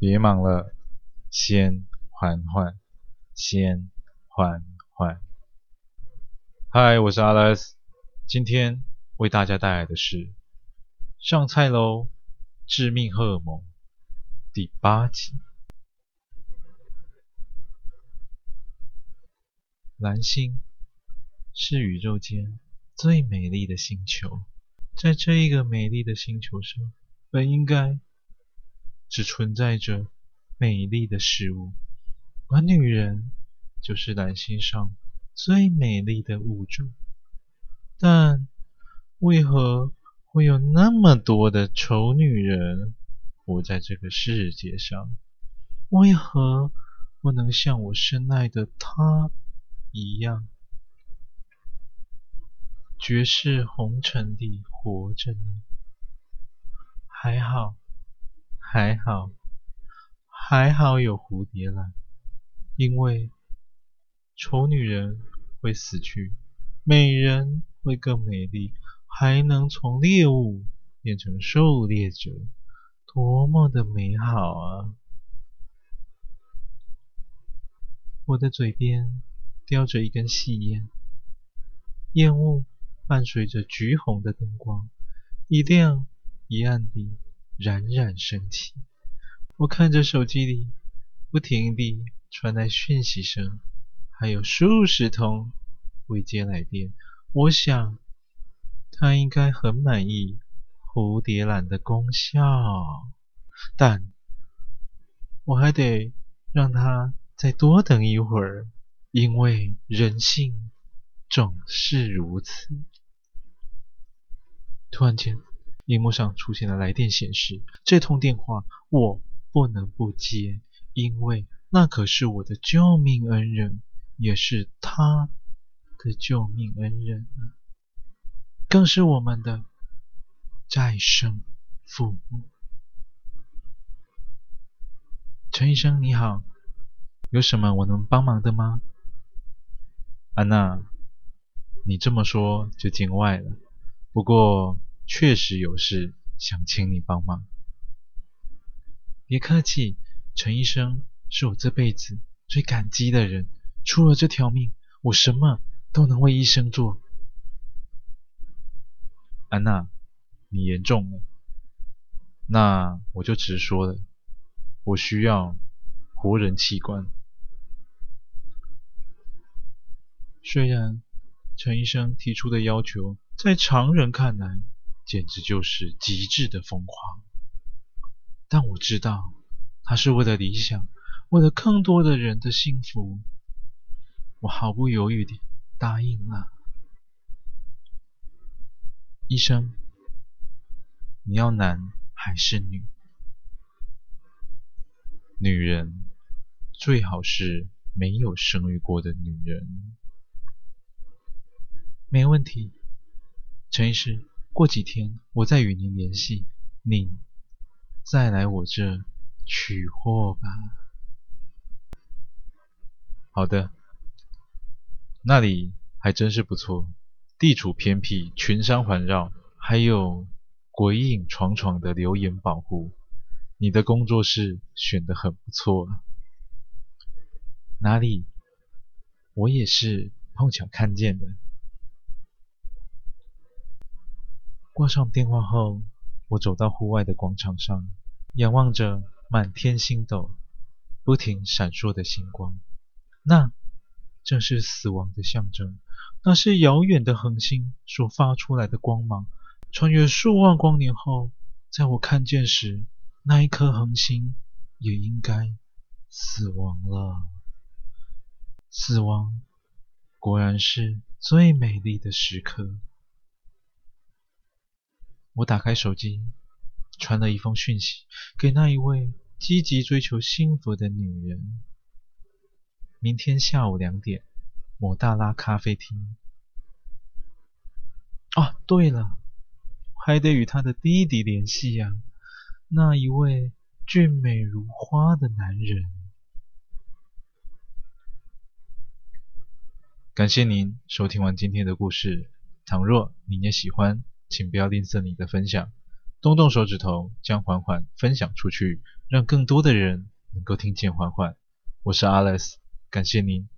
别忙了，先缓缓，先缓缓。嗨，我是 Alex，今天为大家带来的是上菜喽，《致命荷尔蒙》第八集。蓝星是宇宙间最美丽的星球，在这一个美丽的星球上，本应该只存在着美丽的事物，而女人就是男性上最美丽的物种。但为何会有那么多的丑女人活在这个世界上？为何不能像我深爱的她一样，绝世红尘地活着呢？还好，还好。还好有蝴蝶兰，因为丑女人会死去，美人会更美丽，还能从猎物变成狩猎者，多么的美好啊！我的嘴边叼着一根细烟，烟雾伴随着橘红的灯光，一亮一暗地冉冉升起。我看着手机里不停地传来讯息声，还有数十通未接来电。我想，他应该很满意蝴蝶兰的功效，但我还得让他再多等一会儿，因为人性总是如此。突然间，荧幕上出现了来电显示，这通电话我。不能不接，因为那可是我的救命恩人，也是他的救命恩人，更是我们的再生父母。陈医生你好，有什么我能帮忙的吗？安娜，你这么说就见外了，不过确实有事想请你帮忙。别客气，陈医生是我这辈子最感激的人。出了这条命，我什么都能为医生做。安娜，你严重了，那我就直说了，我需要活人器官。虽然陈医生提出的要求，在常人看来简直就是极致的疯狂。但我知道，他是为了理想，为了更多的人的幸福，我毫不犹豫地答应了。医生，你要男还是女？女人，最好是没有生育过的女人。没问题，陈医师，过几天我再与您联系。你。再来我这取货吧。好的，那里还真是不错，地处偏僻，群山环绕，还有鬼影幢幢的流岩保护。你的工作室选得很不错。哪里？我也是碰巧看见的。挂上电话后，我走到户外的广场上。仰望着满天星斗，不停闪烁的星光，那正是死亡的象征。那是遥远的恒星所发出来的光芒，穿越数万光年后，在我看见时，那一颗恒星也应该死亡了。死亡果然是最美丽的时刻。我打开手机。传了一封讯息给那一位积极追求幸福的女人。明天下午两点，抹大拉咖啡厅。啊，对了，还得与他的弟弟联系呀，那一位俊美如花的男人。感谢您收听完今天的故事。倘若你也喜欢，请不要吝啬你的分享。动动手指头，将缓缓分享出去，让更多的人能够听见缓缓。我是 Alex，感谢您。